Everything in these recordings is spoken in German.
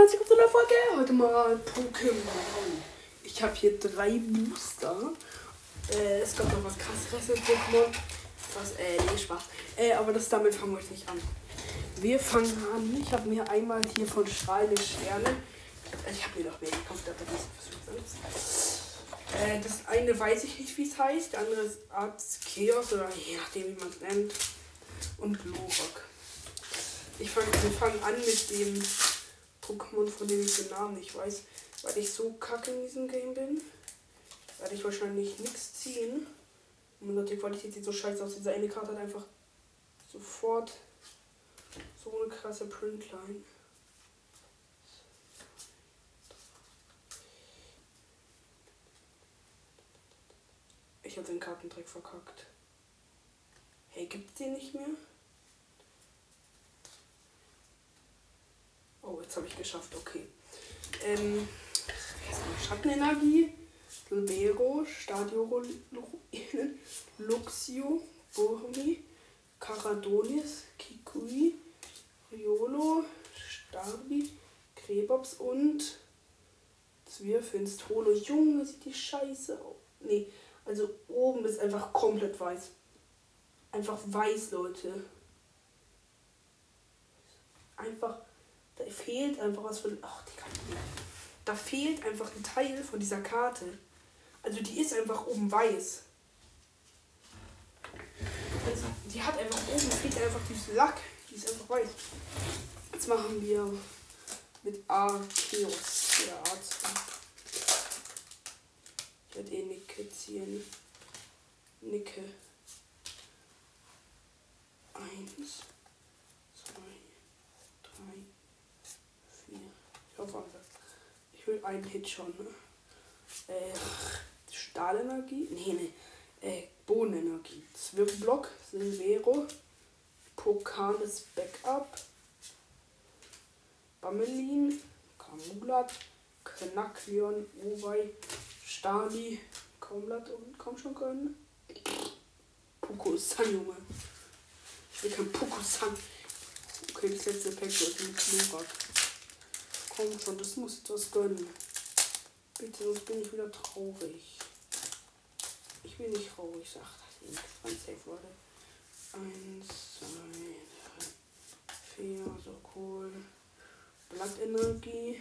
herzlich willkommen zu einer Folge. Heute mal Pokémon. Ich habe hier drei Booster. Äh, es kommt noch was krasseres Pokémon. Was, äh, nee, Spaß. Äh, aber das damit fangen wir euch nicht an. Wir fangen an. Ich habe mir einmal hier von strahlende Sterne. Ich habe mir noch mehr gekauft, aber das ist äh, Das eine weiß ich nicht, wie es heißt. Der andere ist Art Chaos oder je nachdem, wie man es nennt. Und Glurak. Ich fang, wir fangen an mit dem Pokémon, von dem ich den Namen nicht weiß. Weil ich so kacke in diesem Game bin, werde ich wahrscheinlich nichts ziehen. Oh mein die Qualität sieht so scheiße aus. Diese eine Karte hat einfach sofort so eine krasse Printline. Ich habe den Kartentrick verkackt. Hey, gibt's den nicht mehr? Jetzt habe ich geschafft, okay. Ähm, Schattenenergie, Libero, Stadio Luxio, Burmi, Caradonis, Kikui, Riolo, Starbi, Krebops und Zwirfinst. Holo. Junge, sieht die Scheiße aus. Nee, also oben ist einfach komplett weiß. Einfach weiß, Leute. Einfach da fehlt einfach was von. Ach, die Karte. Da fehlt einfach ein Teil von dieser Karte. Also die ist einfach oben weiß. Also die hat einfach oben fehlt einfach dieses Lack. Die ist einfach weiß. Jetzt machen wir mit Arceus oder Arzt. Ich werde eh Nicke ziehen. Nicke. Will einen Hit schon. Ne? Äh, Stahlenergie? Nee, nee. Äh, Bohnenenergie. Zwirbelblock, Silvero, Pokales Backup, Bamelin, Kamulat, Knackleon, Owei, Stali, Kaumlat und komm schon können. Pokusan, Junge. Ich will kein Pokusan. Okay, das letzte Pack ist mit Knorak. Komm schon, das muss etwas gönnen. Bitte, sonst bin ich wieder traurig. Ich will nicht traurig, sagt das ganz safe, Leute. Eins, zwei, drei, vier, so cool. Blattenergie.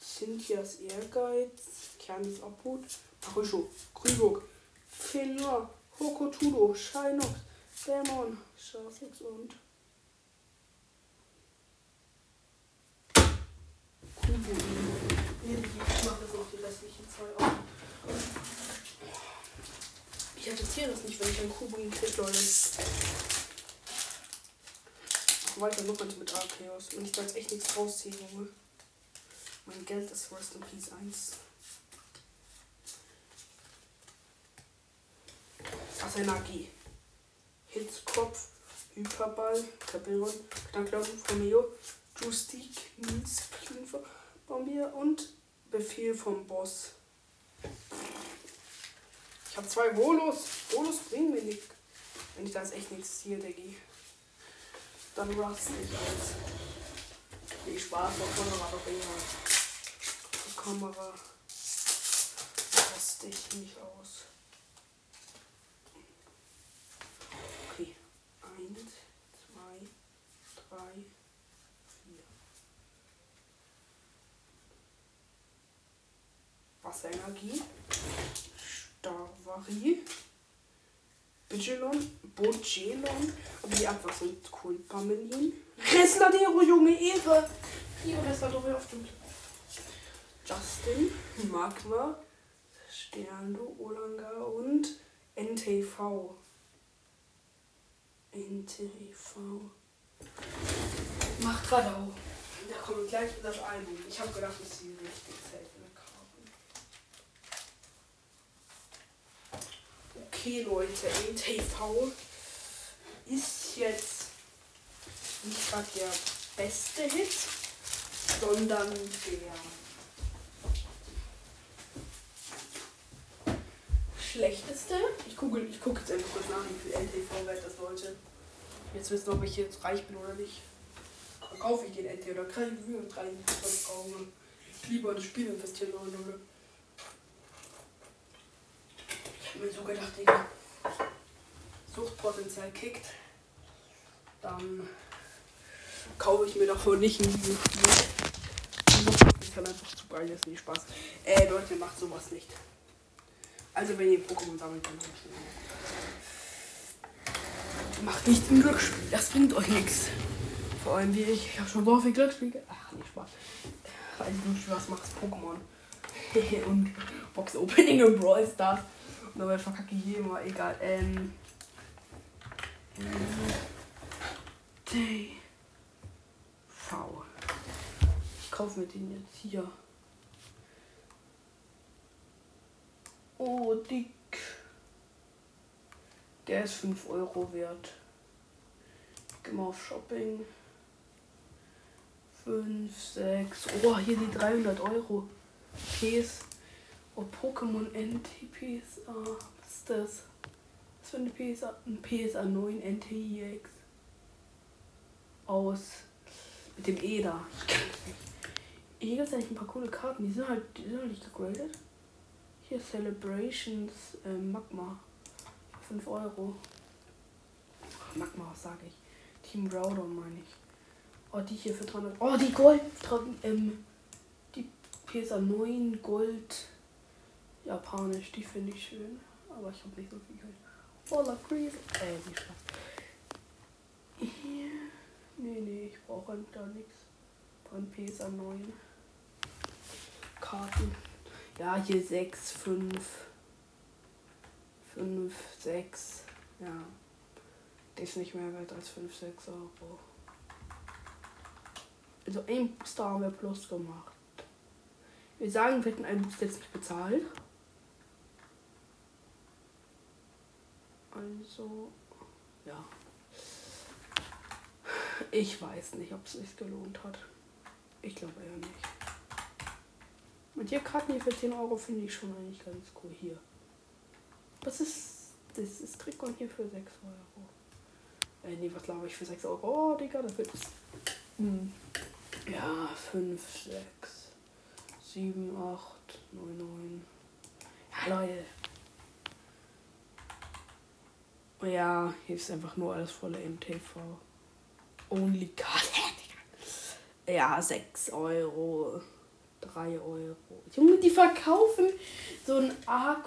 Cynthias Ehrgeiz. Kernis Obhut. Parisho. Krübuk. Filler. Hokotudo. Shinox. Dämon. Schafix und Ich mache das noch die restlichen zwei auch. Ich akzeptiere das nicht, wenn ich einen Kugeln kriege, Leute. Ach, weiter noch mit Arceus. Wenn ich da jetzt echt nichts rausziehe, Junge. Mein Geld ist Rest in Peace 1. Was Energie. Hitzkopf, Hyperball, Kapiron, Knacklauten, Romeo, Justik, Nils, Klinfer, Bombier und Befehl vom Boss. Ich habe zwei Volos. Volos bringen mir nichts. Wenn ich da jetzt echt nichts ziehe, Diggi. Dann raste ich aus. Viel Spaß auf Kamera doch eher. Die Kamera raste ich nicht aus. Okay. Eins, zwei, drei, vier. Wasserenergie. Stavari. Bigelon. Bogelon. Aber die Abwasser sind cool. Pamelin. Resladero, Junge, Ehre. Hier Resladero auf dem Justin. Magma. Sterndo, Olanga und NTV. NTV. Macht Radau. Da kommt gleich das Album. Ich habe gedacht, das ist die richtig seltene Karte. Okay, Leute, NTV ist jetzt nicht gerade der beste Hit, sondern der schlechteste. Ich gucke ich guck jetzt einfach kurz nach, wie viel NTV wert das sollte. Jetzt wissen ob ich jetzt reich bin oder nicht. kaufe ich den NT oder kann ich für drei kaufen. Lieber das Spiel investieren wollen, oder? Ich hab mir so gedacht, Digga, Suchtpotenzial kickt. Dann kaufe ich mir davon nicht ein dann einfach zu geil, ist nicht Spaß. Äh, Leute, macht sowas nicht. Also wenn ihr Pokémon sammelt, dann. Macht nicht im Glücksspiel, das bringt euch nichts. Vor allem wie ich, ich habe schon so viel Glücksspiel. Ach, nicht Spaß. Also Glücksspiel, was macht's Pokémon? und Box Opening und Brawl Stars. Und dabei verkacke ich hier immer, egal. Ähm. V. Ich kaufe mir den jetzt hier. Oh, dick. Der ist 5 Euro wert. Geh mal auf Shopping. 5, 6. Oh, hier die 300 Euro. Ps. Oh, Pokémon NTPs. Ah, was ist das? Was für eine PSA? Ein PSA 9 NTIX. Aus. Mit dem E da. Hier gibt es eigentlich ein paar coole Karten. Die sind halt, die sind halt nicht gegradet. Hier Celebrations äh, Magma. 5 Euro. Magma, was sage ich? Team Groudon meine ich. Oh, die hier für 300. Oh, die Gold. Ähm, die PSA 9 Gold. Japanisch, die finde ich schön. Aber ich habe nicht so viel Geld. Voller Crease. Äh, wie Spaß. Nee, nee, ich brauche halt da nichts. Von PSA 9. Karten. Ja, hier 6, 5, 5, 6. Ja. Der ist nicht mehr wert als 5, 6 Euro. Also ein Booster haben wir plus gemacht. Wir sagen, wir hätten einen Booster jetzt nicht bezahlt. Also, ja. Ich weiß nicht, ob es sich gelohnt hat. Ich glaube eher nicht. Und hier Karten hier für 10 Euro finde ich schon eigentlich ganz cool. Hier. Was ist. Das ist Trikot hier für 6 Euro. Äh, nee, was glaube ich für 6 Euro? Oh, Digga, das wird. Hm. Ja, 5, 6, 7, 8, 9, 9. Ja, Leute. Ja, hier ist einfach nur alles voller MTV. Only Card. Ja, 6 Euro. 3 Euro. Junge, die verkaufen so ein AC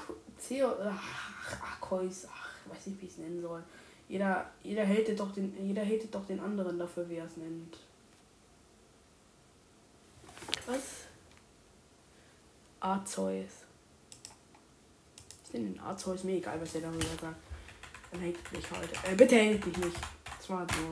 ach, Akkois, ach, weiß nicht, wie ich es nennen soll. Jeder, jeder hatet doch den, jeder hatet doch den anderen dafür, wie er es nennt. Was? Arzeus. Ich nenne den Arzeus, mir egal, was er darüber sagt. Dann mich heute. Äh, bitte hate mich nicht. Das war nur